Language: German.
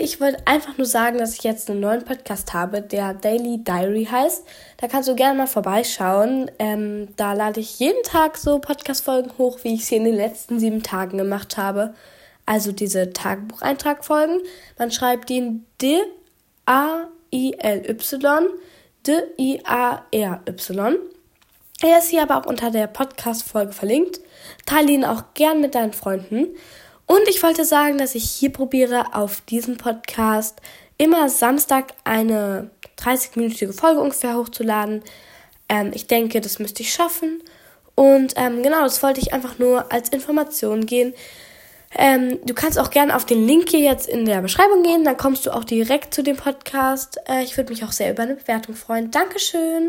ich wollte einfach nur sagen, dass ich jetzt einen neuen Podcast habe, der Daily Diary heißt. Da kannst du gerne mal vorbeischauen. Ähm, da lade ich jeden Tag so Podcast-Folgen hoch, wie ich sie in den letzten sieben Tagen gemacht habe. Also diese Tagebucheintragfolgen. Man schreibt in D-A-I-L-Y, D-I-A-R-Y. Er ist hier aber auch unter der Podcast-Folge verlinkt. Teile ihn auch gern mit deinen Freunden. Und ich wollte sagen, dass ich hier probiere, auf diesem Podcast immer Samstag eine 30-minütige Folge ungefähr hochzuladen. Ähm, ich denke, das müsste ich schaffen. Und ähm, genau, das wollte ich einfach nur als Information gehen. Ähm, du kannst auch gerne auf den Link hier jetzt in der Beschreibung gehen, dann kommst du auch direkt zu dem Podcast. Äh, ich würde mich auch sehr über eine Bewertung freuen. Dankeschön.